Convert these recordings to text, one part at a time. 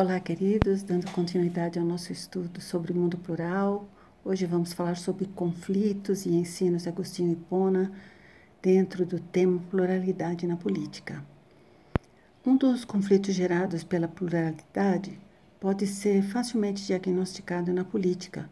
Olá, queridos, dando continuidade ao nosso estudo sobre o mundo plural. Hoje vamos falar sobre conflitos e ensinos de Agostinho Hipona dentro do tema pluralidade na política. Um dos conflitos gerados pela pluralidade pode ser facilmente diagnosticado na política.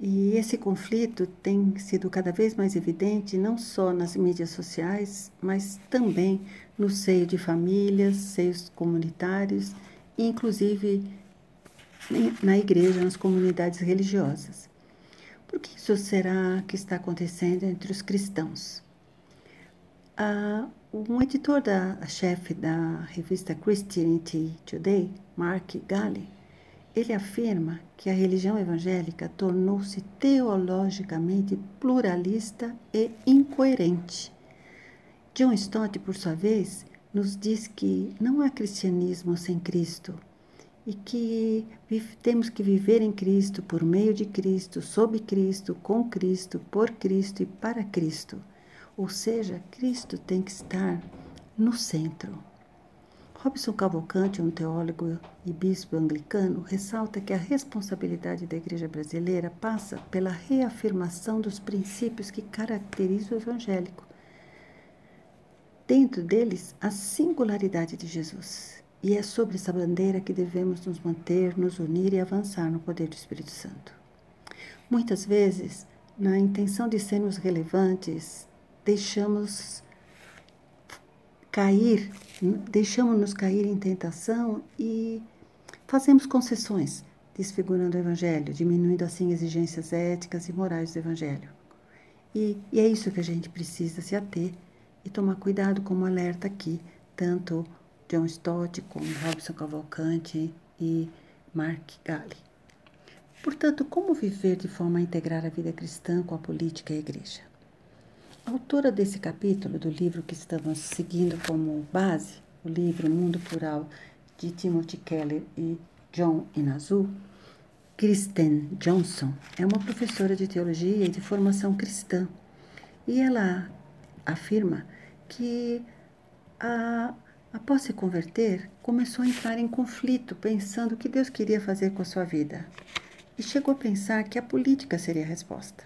E esse conflito tem sido cada vez mais evidente não só nas mídias sociais, mas também no seio de famílias, seios comunitários inclusive na igreja, nas comunidades religiosas. Por que isso será que está acontecendo entre os cristãos? Ah, um editor da chefe da revista Christianity Today, Mark Galli, ele afirma que a religião evangélica tornou-se teologicamente pluralista e incoerente. John Stott, por sua vez, nos diz que não há cristianismo sem Cristo e que temos que viver em Cristo, por meio de Cristo, sob Cristo, com Cristo, por Cristo e para Cristo. Ou seja, Cristo tem que estar no centro. Robson Cavalcante, um teólogo e bispo anglicano, ressalta que a responsabilidade da Igreja brasileira passa pela reafirmação dos princípios que caracterizam o evangélico dentro deles a singularidade de Jesus. E é sobre essa bandeira que devemos nos manter, nos unir e avançar no poder do Espírito Santo. Muitas vezes, na intenção de sermos relevantes, deixamos cair, deixamos-nos cair em tentação e fazemos concessões, desfigurando o Evangelho, diminuindo assim exigências éticas e morais do Evangelho. E, e é isso que a gente precisa se ater e tomar cuidado como alerta aqui, tanto John Stott como Robson Cavalcante e Mark Galli. Portanto, como viver de forma a integrar a vida cristã com a política e a igreja? A autora desse capítulo do livro que estamos seguindo como base, o livro Mundo Plural de Timothy Keller e John Inazu, Kristen Johnson, é uma professora de teologia e de formação cristã. E ela afirma que, a, após se converter, começou a entrar em conflito, pensando o que Deus queria fazer com a sua vida. E chegou a pensar que a política seria a resposta.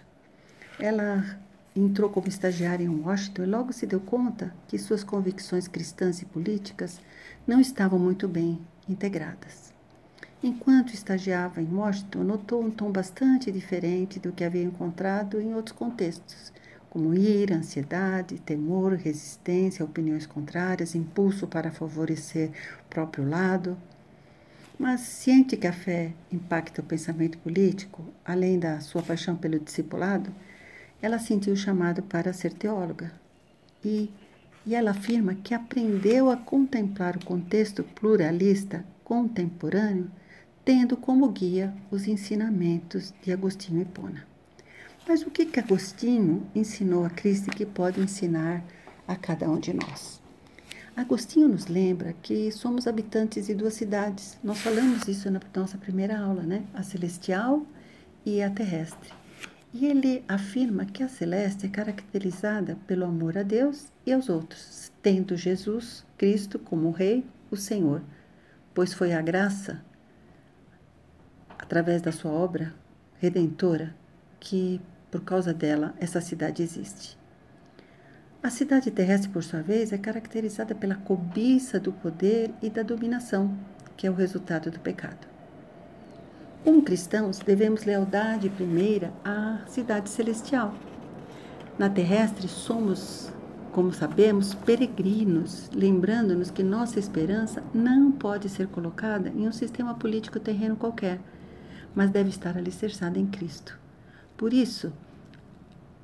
Ela entrou como estagiária em Washington e logo se deu conta que suas convicções cristãs e políticas não estavam muito bem integradas. Enquanto estagiava em Washington, notou um tom bastante diferente do que havia encontrado em outros contextos como ira, ansiedade, temor, resistência, opiniões contrárias, impulso para favorecer o próprio lado. Mas, ciente que a fé impacta o pensamento político, além da sua paixão pelo discipulado, ela sentiu o chamado para ser teóloga. E, e ela afirma que aprendeu a contemplar o contexto pluralista contemporâneo, tendo como guia os ensinamentos de Agostinho Hipona. Mas o que, que Agostinho ensinou a Cristo que pode ensinar a cada um de nós? Agostinho nos lembra que somos habitantes de duas cidades. Nós falamos isso na nossa primeira aula, né? A celestial e a terrestre. E ele afirma que a celeste é caracterizada pelo amor a Deus e aos outros, tendo Jesus Cristo como Rei, o Senhor, pois foi a graça, através da sua obra redentora, que por causa dela essa cidade existe. A cidade terrestre, por sua vez, é caracterizada pela cobiça do poder e da dominação, que é o resultado do pecado. Como cristãos, devemos lealdade primeira à cidade celestial. Na terrestre, somos, como sabemos, peregrinos, lembrando-nos que nossa esperança não pode ser colocada em um sistema político terreno qualquer, mas deve estar alicerçada em Cristo. Por isso,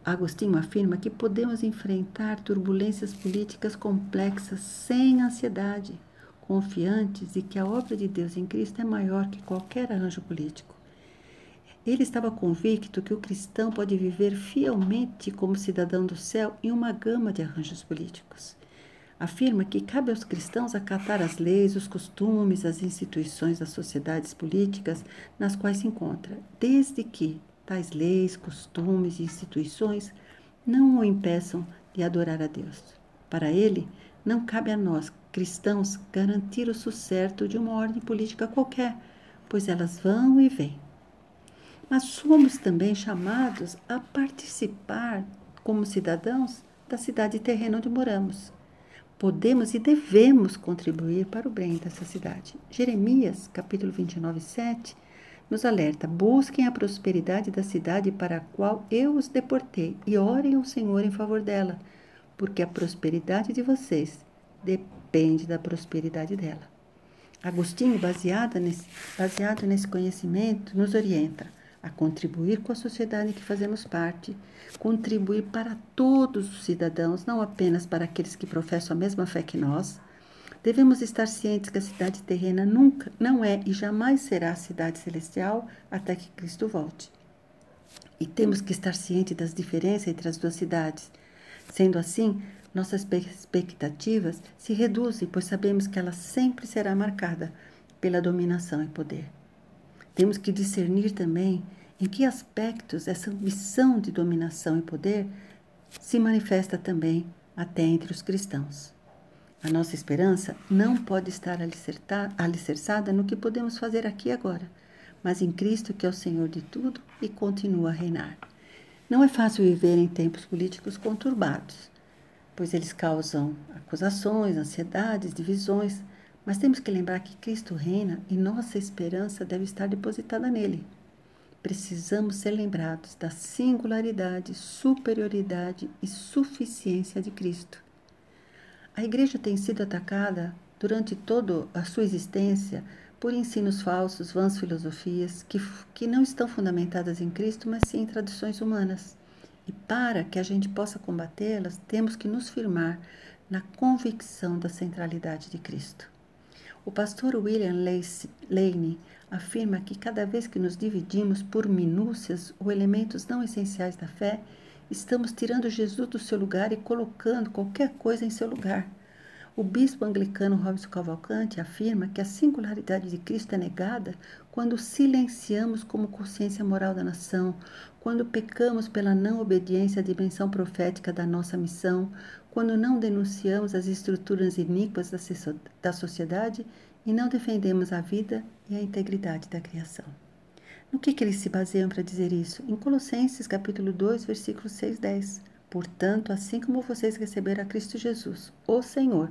Agostinho afirma que podemos enfrentar turbulências políticas complexas sem ansiedade, confiantes e que a obra de Deus em Cristo é maior que qualquer arranjo político. Ele estava convicto que o cristão pode viver fielmente como cidadão do céu em uma gama de arranjos políticos. Afirma que cabe aos cristãos acatar as leis, os costumes, as instituições das sociedades políticas nas quais se encontra, desde que tais leis, costumes e instituições não o impeçam de adorar a Deus. Para ele, não cabe a nós, cristãos garantir o sucesso de uma ordem política qualquer, pois elas vão e vêm. Mas somos também chamados a participar, como cidadãos, da cidade terrena onde moramos. Podemos e devemos contribuir para o bem dessa cidade. Jeremias, capítulo 29, 7, nos alerta: busquem a prosperidade da cidade para a qual eu os deportei e orem ao Senhor em favor dela, porque a prosperidade de vocês depende da prosperidade dela. Agostinho, baseado nesse, baseado nesse conhecimento, nos orienta a contribuir com a sociedade em que fazemos parte, contribuir para todos os cidadãos, não apenas para aqueles que professam a mesma fé que nós. Devemos estar cientes que a cidade terrena nunca, não é e jamais será a cidade celestial até que Cristo volte. E temos que estar cientes das diferenças entre as duas cidades. Sendo assim, nossas expectativas se reduzem, pois sabemos que ela sempre será marcada pela dominação e poder. Temos que discernir também em que aspectos essa ambição de dominação e poder se manifesta também até entre os cristãos. A nossa esperança não pode estar alicerçada no que podemos fazer aqui e agora, mas em Cristo, que é o Senhor de tudo e continua a reinar. Não é fácil viver em tempos políticos conturbados, pois eles causam acusações, ansiedades, divisões, mas temos que lembrar que Cristo reina e nossa esperança deve estar depositada nele. Precisamos ser lembrados da singularidade, superioridade e suficiência de Cristo. A igreja tem sido atacada durante toda a sua existência por ensinos falsos, vãs filosofias que, que não estão fundamentadas em Cristo, mas sim em tradições humanas. E para que a gente possa combatê-las, temos que nos firmar na convicção da centralidade de Cristo. O pastor William Lane afirma que cada vez que nos dividimos por minúcias ou elementos não essenciais da fé, estamos tirando Jesus do seu lugar e colocando qualquer coisa em seu lugar. O bispo anglicano Robson Cavalcante afirma que a singularidade de Cristo é negada quando silenciamos como consciência moral da nação, quando pecamos pela não obediência à dimensão profética da nossa missão, quando não denunciamos as estruturas iníquas da sociedade e não defendemos a vida e a integridade da criação. No que, que eles se baseiam para dizer isso? Em Colossenses capítulo 2, versículo 6, 10. Portanto, assim como vocês receberam a Cristo Jesus, o Senhor,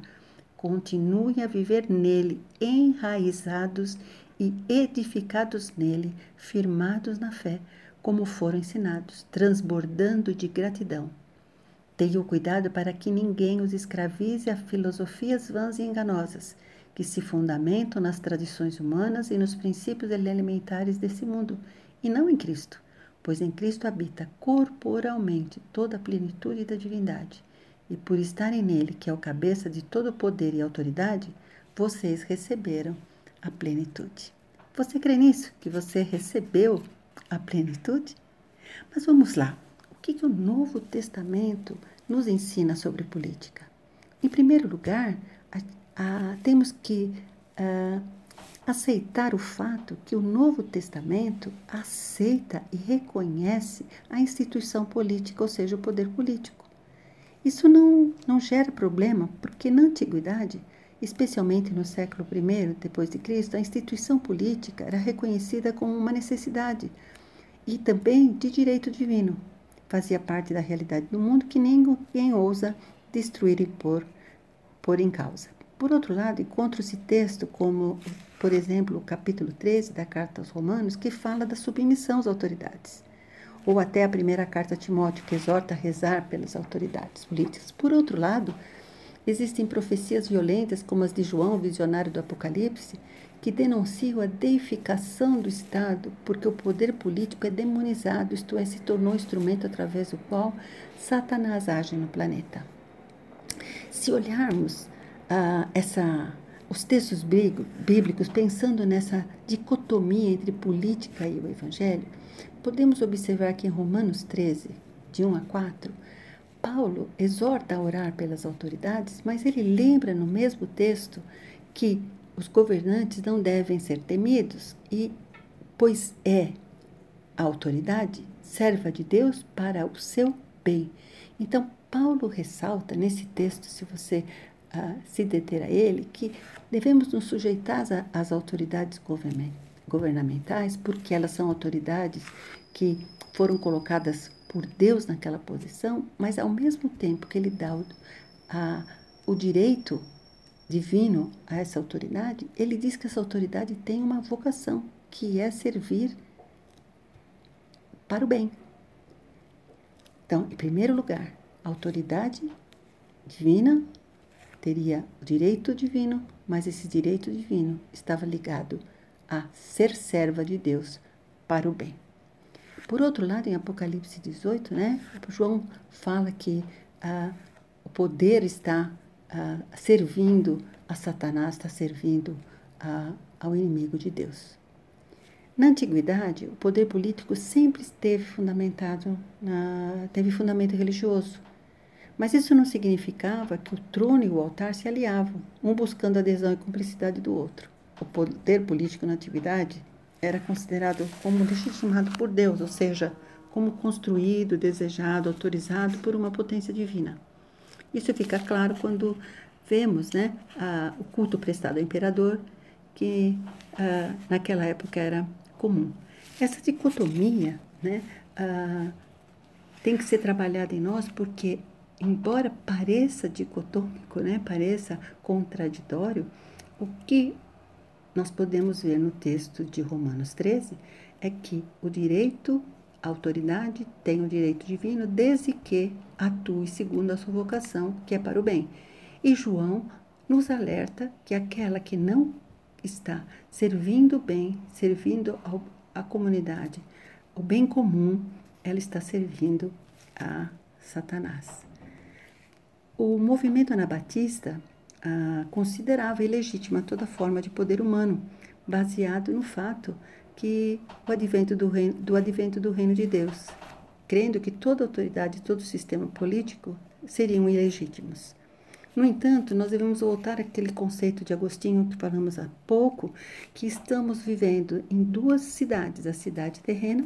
continuem a viver nele, enraizados e edificados nele, firmados na fé, como foram ensinados, transbordando de gratidão. Tenham cuidado para que ninguém os escravize a filosofias vãs e enganosas, que se fundamentam nas tradições humanas e nos princípios elementares desse mundo, e não em Cristo, pois em Cristo habita corporalmente toda a plenitude da divindade e por estarem nele, que é o cabeça de todo poder e autoridade, vocês receberam a plenitude. Você crê nisso? Que você recebeu a plenitude? Mas vamos lá. O que, que o Novo Testamento nos ensina sobre política? Em primeiro lugar, a, a, temos que a, aceitar o fato que o Novo Testamento aceita e reconhece a instituição política, ou seja, o poder político. Isso não, não gera problema, porque na antiguidade, especialmente no século I depois de Cristo, a instituição política era reconhecida como uma necessidade e também de direito divino. Fazia parte da realidade do mundo que ninguém ousa destruir e pôr, pôr em causa. Por outro lado, encontra-se texto como, por exemplo, o capítulo 13 da Carta aos Romanos, que fala da submissão às autoridades ou até a primeira carta a Timóteo, que exorta a rezar pelas autoridades políticas. Por outro lado, existem profecias violentas, como as de João, visionário do Apocalipse, que denunciam a deificação do Estado, porque o poder político é demonizado, isto é, se tornou instrumento através do qual Satanás age no planeta. Se olharmos ah, essa, os textos bíblicos pensando nessa dicotomia entre política e o evangelho, podemos observar que em Romanos 13, de 1 a 4, Paulo exorta a orar pelas autoridades, mas ele lembra no mesmo texto que os governantes não devem ser temidos e pois é a autoridade serva de Deus para o seu bem. Então Paulo ressalta nesse texto, se você uh, se deter a ele, que devemos nos sujeitar às autoridades governamentais, porque elas são autoridades que foram colocadas por Deus naquela posição, mas ao mesmo tempo que ele dá o, a, o direito divino a essa autoridade, ele diz que essa autoridade tem uma vocação, que é servir para o bem. Então, em primeiro lugar, a autoridade divina teria o direito divino, mas esse direito divino estava ligado a ser serva de Deus para o bem. Por outro lado, em Apocalipse 18, né, João fala que ah, o poder está ah, servindo a Satanás, está servindo ah, ao inimigo de Deus. Na antiguidade, o poder político sempre esteve fundamentado, na, teve fundamento religioso. Mas isso não significava que o trono e o altar se aliavam, um buscando adesão e cumplicidade do outro. O poder político na antiguidade era considerado como legitimado por Deus, ou seja, como construído, desejado, autorizado por uma potência divina. Isso fica claro quando vemos né, a, o culto prestado ao imperador, que a, naquela época era comum. Essa dicotomia né, ah, tem que ser trabalhada em nós porque, embora pareça dicotômico, né, pareça contraditório, o que nós podemos ver no texto de Romanos 13 é que o direito, a autoridade tem o direito divino desde que atue segundo a sua vocação, que é para o bem. E João nos alerta que aquela que não está servindo bem, servindo ao, à comunidade, o bem comum, ela está servindo a Satanás. O movimento anabatista ah, considerava ilegítima toda forma de poder humano, baseado no fato que o advento do reino, do advento do reino de Deus, crendo que toda autoridade, todo sistema político seriam ilegítimos. No entanto, nós devemos voltar àquele conceito de Agostinho que falamos há pouco, que estamos vivendo em duas cidades, a cidade terrena,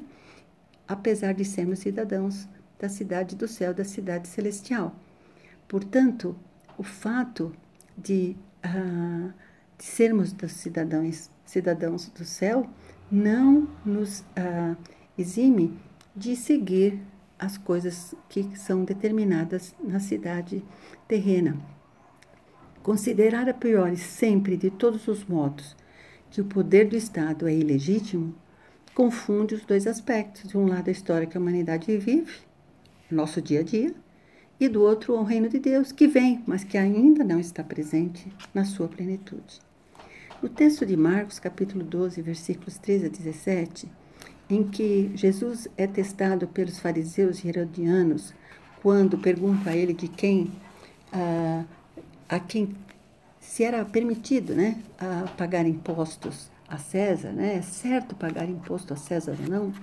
apesar de sermos cidadãos da cidade do céu, da cidade celestial. Portanto, o fato de, uh, de sermos dos cidadãos, cidadãos do céu não nos uh, exime de seguir as coisas que são determinadas na cidade terrena. Considerar a priori sempre, de todos os modos, que o poder do Estado é ilegítimo, confunde os dois aspectos. De um lado, a história que a humanidade vive, nosso dia a dia, e do outro, o reino de Deus, que vem, mas que ainda não está presente na sua plenitude. No texto de Marcos, capítulo 12, versículos 13 a 17, em que Jesus é testado pelos fariseus e herodianos, quando pergunta a ele de quem ah, a quem se era permitido né, a pagar impostos a César, né, é certo pagar imposto a César ou não,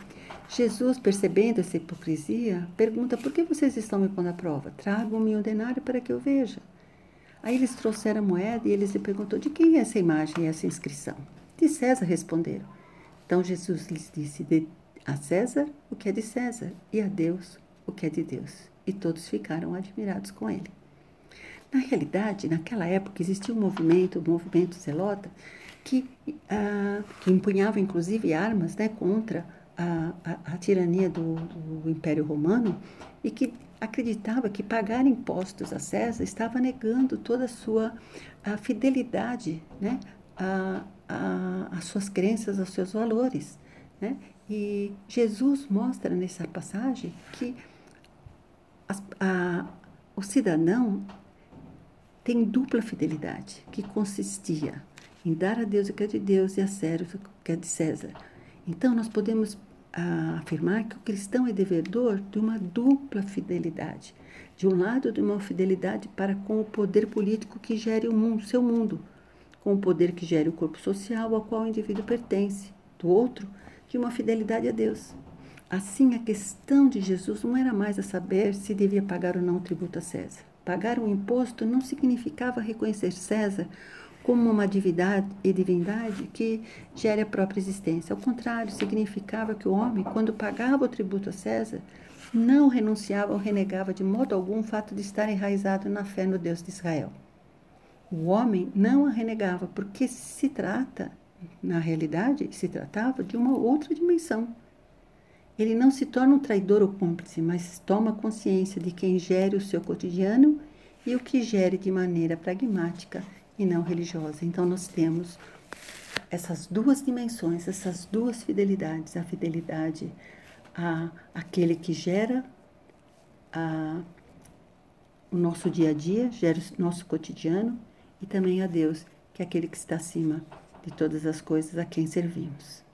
Jesus, percebendo essa hipocrisia, pergunta: por que vocês estão me pondo à prova? Tragam-me um denário para que eu veja. Aí eles trouxeram a moeda e eles lhe perguntou: de quem é essa imagem e essa inscrição? De César responderam. Então Jesus lhes disse: a César o que é de César e a Deus o que é de Deus. E todos ficaram admirados com ele. Na realidade, naquela época existia um movimento, o movimento zelota, que, ah, que empunhava inclusive armas né, contra a, a, a tirania do, do, Império Romano e que acreditava que pagar impostos a César estava negando toda a sua a fidelidade né, a, a, as suas crenças, aos seus valores. Né? E Jesus mostra nessa passagem que as, a, o cidadão tem dupla fidelidade, que consistia em dar a Deus o que é de Deus e a César o que é de César. Então, nós podemos ah, afirmar que o cristão é devedor de uma dupla fidelidade. De um lado, de uma fidelidade para com o poder político que gere o mundo, seu mundo, com o poder que gere o corpo social ao qual o indivíduo pertence. Do outro, de uma fidelidade a Deus. Assim, a questão de Jesus não era mais a saber se devia pagar ou não tributo a César Pagar um imposto não significava reconhecer César como uma divindade e divindade que gere a própria existência. Ao contrário, significava que o homem, quando pagava o tributo a César, não renunciava ou renegava de modo algum o fato de estar enraizado na fé no Deus de Israel. o homem não a renegava, porque se trata, na realidade, se tratava de uma outra dimensão. Ele não se torna um traidor ou cúmplice, mas toma consciência de quem gere o seu cotidiano e o que gere de maneira pragmática e não religiosa. Então, nós temos essas duas dimensões, essas duas fidelidades: a fidelidade a aquele que gera a, o nosso dia a dia, gera o nosso cotidiano, e também a Deus, que é aquele que está acima de todas as coisas a quem servimos.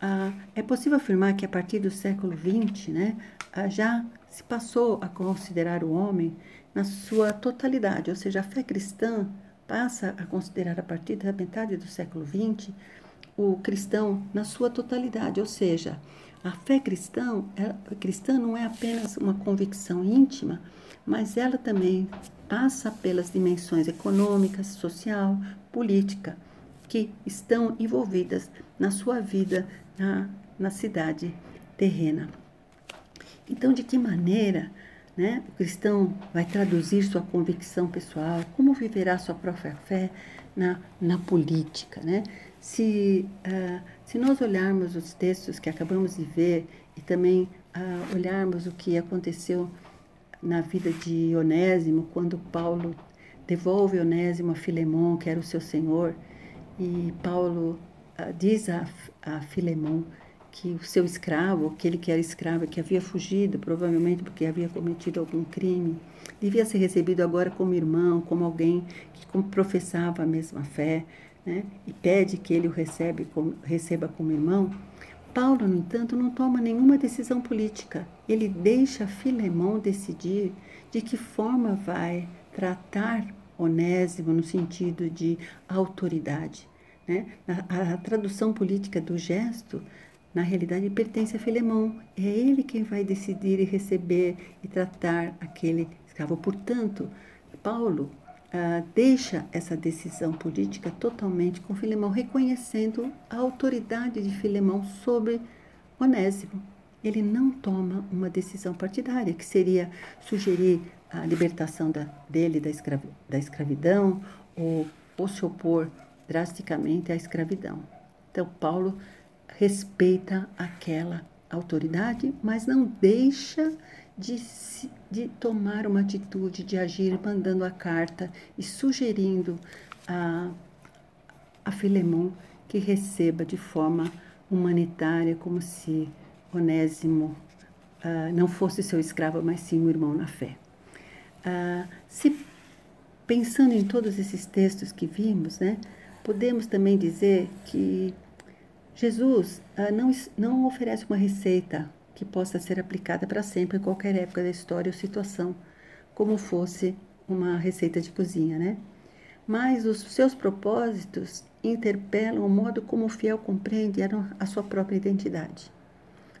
Ah, é possível afirmar que a partir do século XX, né, já se passou a considerar o homem na sua totalidade, ou seja, a fé cristã passa a considerar a partir da metade do século XX o cristão na sua totalidade, ou seja, a fé cristã, a cristã não é apenas uma convicção íntima, mas ela também passa pelas dimensões econômicas, social, política, que estão envolvidas na sua vida na, na cidade terrena. Então, de que maneira né, o cristão vai traduzir sua convicção pessoal, como viverá sua própria fé na, na política? Né? Se, uh, se nós olharmos os textos que acabamos de ver e também uh, olharmos o que aconteceu na vida de Onésimo, quando Paulo devolve Onésimo a Filemão, que era o seu senhor, e Paulo uh, diz a, a Filemão que o seu escravo, aquele que era escravo, que havia fugido, provavelmente porque havia cometido algum crime, devia ser recebido agora como irmão, como alguém que professava a mesma fé, né, e pede que ele o recebe como, receba como irmão, Paulo, no entanto, não toma nenhuma decisão política. Ele deixa Filemão decidir de que forma vai tratar Onésimo no sentido de autoridade. Né? A, a tradução política do gesto, na realidade, pertence a Filemão. É ele quem vai decidir e receber e tratar aquele escravo. Portanto, Paulo Uh, deixa essa decisão política totalmente com Filemão, reconhecendo a autoridade de Filemão sobre Onésimo. Ele não toma uma decisão partidária, que seria sugerir a libertação da, dele da, escravi, da escravidão ou, ou se opor drasticamente à escravidão. Então, Paulo respeita aquela autoridade, mas não deixa de, de tomar uma atitude, de agir mandando a carta e sugerindo a, a Filemon que receba de forma humanitária, como se Onésimo uh, não fosse seu escravo, mas sim um irmão na fé. Uh, se pensando em todos esses textos que vimos, né, podemos também dizer que Jesus uh, não, não oferece uma receita que possa ser aplicada para sempre em qualquer época da história ou situação, como fosse uma receita de cozinha, né? Mas os seus propósitos interpelam o modo como o fiel compreende a sua própria identidade.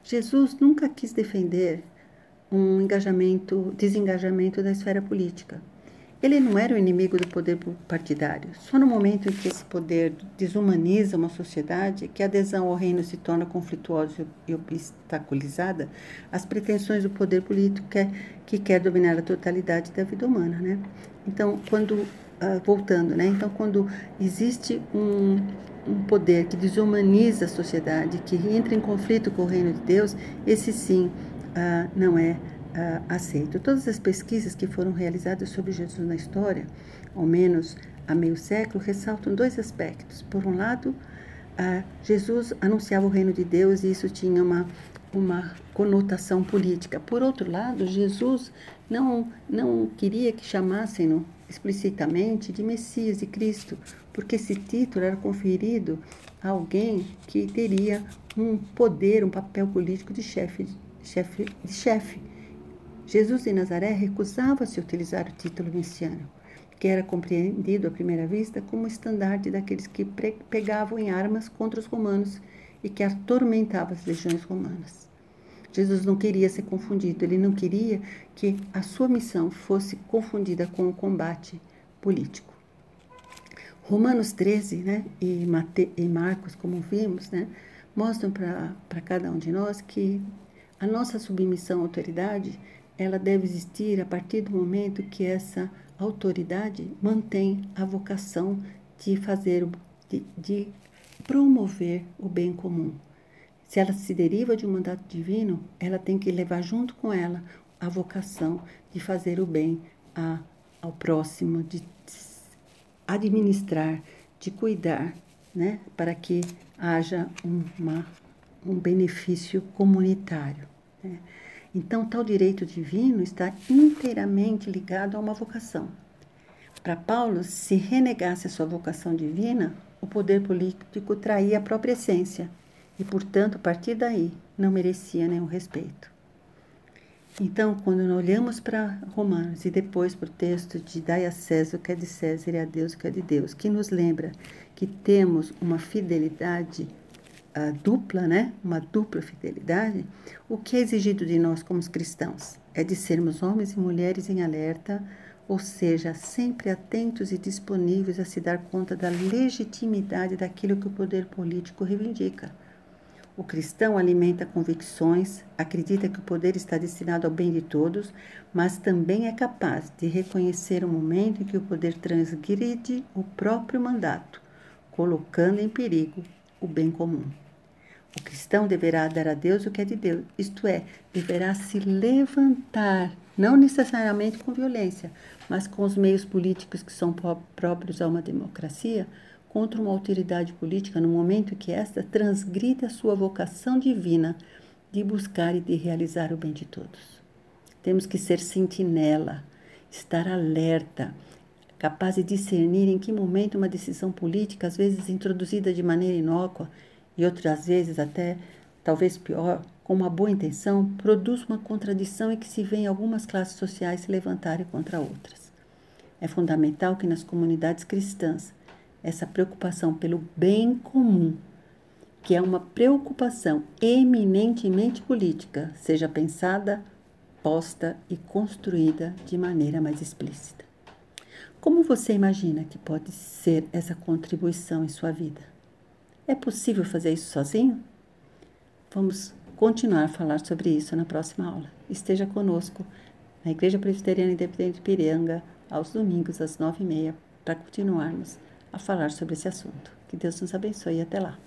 Jesus nunca quis defender um engajamento, desengajamento da esfera política ele não era o inimigo do poder partidário. Só no momento em que esse poder desumaniza uma sociedade, que a adesão ao reino se torna conflituosa e obstaculizada, as pretensões do poder político que, que quer dominar a totalidade da vida humana, né? Então, quando uh, voltando, né? Então, quando existe um, um poder que desumaniza a sociedade, que entra em conflito com o reino de Deus, esse sim uh, não é aceito. Todas as pesquisas que foram realizadas sobre Jesus na história, ao menos há meio século, ressaltam dois aspectos. Por um lado, Jesus anunciava o reino de Deus e isso tinha uma, uma conotação política. Por outro lado, Jesus não, não queria que chamassem-no explicitamente de Messias e Cristo, porque esse título era conferido a alguém que teria um poder, um papel político de chefe, chefe, de chefe. Jesus de Nazaré recusava-se utilizar o título messiânico, que era compreendido à primeira vista como estandarte daqueles que pegavam em armas contra os romanos e que atormentavam as legiões romanas. Jesus não queria ser confundido, ele não queria que a sua missão fosse confundida com o combate político. Romanos 13 né, e, Mate, e Marcos, como vimos, né, mostram para cada um de nós que a nossa submissão à autoridade ela deve existir a partir do momento que essa autoridade mantém a vocação de fazer, de, de promover o bem comum. Se ela se deriva de um mandato divino, ela tem que levar junto com ela a vocação de fazer o bem a, ao próximo, de administrar, de cuidar, né, para que haja uma, um benefício comunitário. Né? Então, tal direito divino está inteiramente ligado a uma vocação. Para Paulo, se renegasse a sua vocação divina, o poder político traía a própria essência e, portanto, a partir daí, não merecia nenhum respeito. Então, quando olhamos para Romanos e depois para o texto de Dai a César o que é de César e a Deus o que é de Deus, que nos lembra que temos uma fidelidade uh, dupla, né? uma dupla fidelidade, o que é exigido de nós como cristãos? É de sermos homens e mulheres em alerta, ou seja, sempre atentos e disponíveis a se dar conta da legitimidade daquilo que o poder político reivindica o cristão alimenta convicções, acredita que o poder está destinado ao bem de todos, mas também é capaz de reconhecer o momento em que o poder transgride o próprio mandato, colocando em perigo o bem comum. O cristão deverá dar a Deus o que é de Deus, isto é, deverá se levantar, não necessariamente com violência, mas com os meios políticos que são próprios a uma democracia, contra uma autoridade política no momento que esta transgride a sua vocação divina de buscar e de realizar o bem de todos. Temos que ser sentinela, estar alerta, capaz de discernir em que momento uma decisão política, às vezes introduzida de maneira inócua e outras vezes até talvez pior, com uma boa intenção, produz uma contradição em que se vê algumas classes sociais se levantarem contra outras. É fundamental que nas comunidades cristãs essa preocupação pelo bem comum, que é uma preocupação eminentemente política, seja pensada, posta e construída de maneira mais explícita. Como você imagina que pode ser essa contribuição em sua vida? É possível fazer isso sozinho? Vamos continuar a falar sobre isso na próxima aula. Esteja conosco na Igreja Presbiteriana Independente de Piranga, aos domingos às nove e meia, para continuarmos a falar sobre esse assunto. Que Deus nos abençoe e até lá.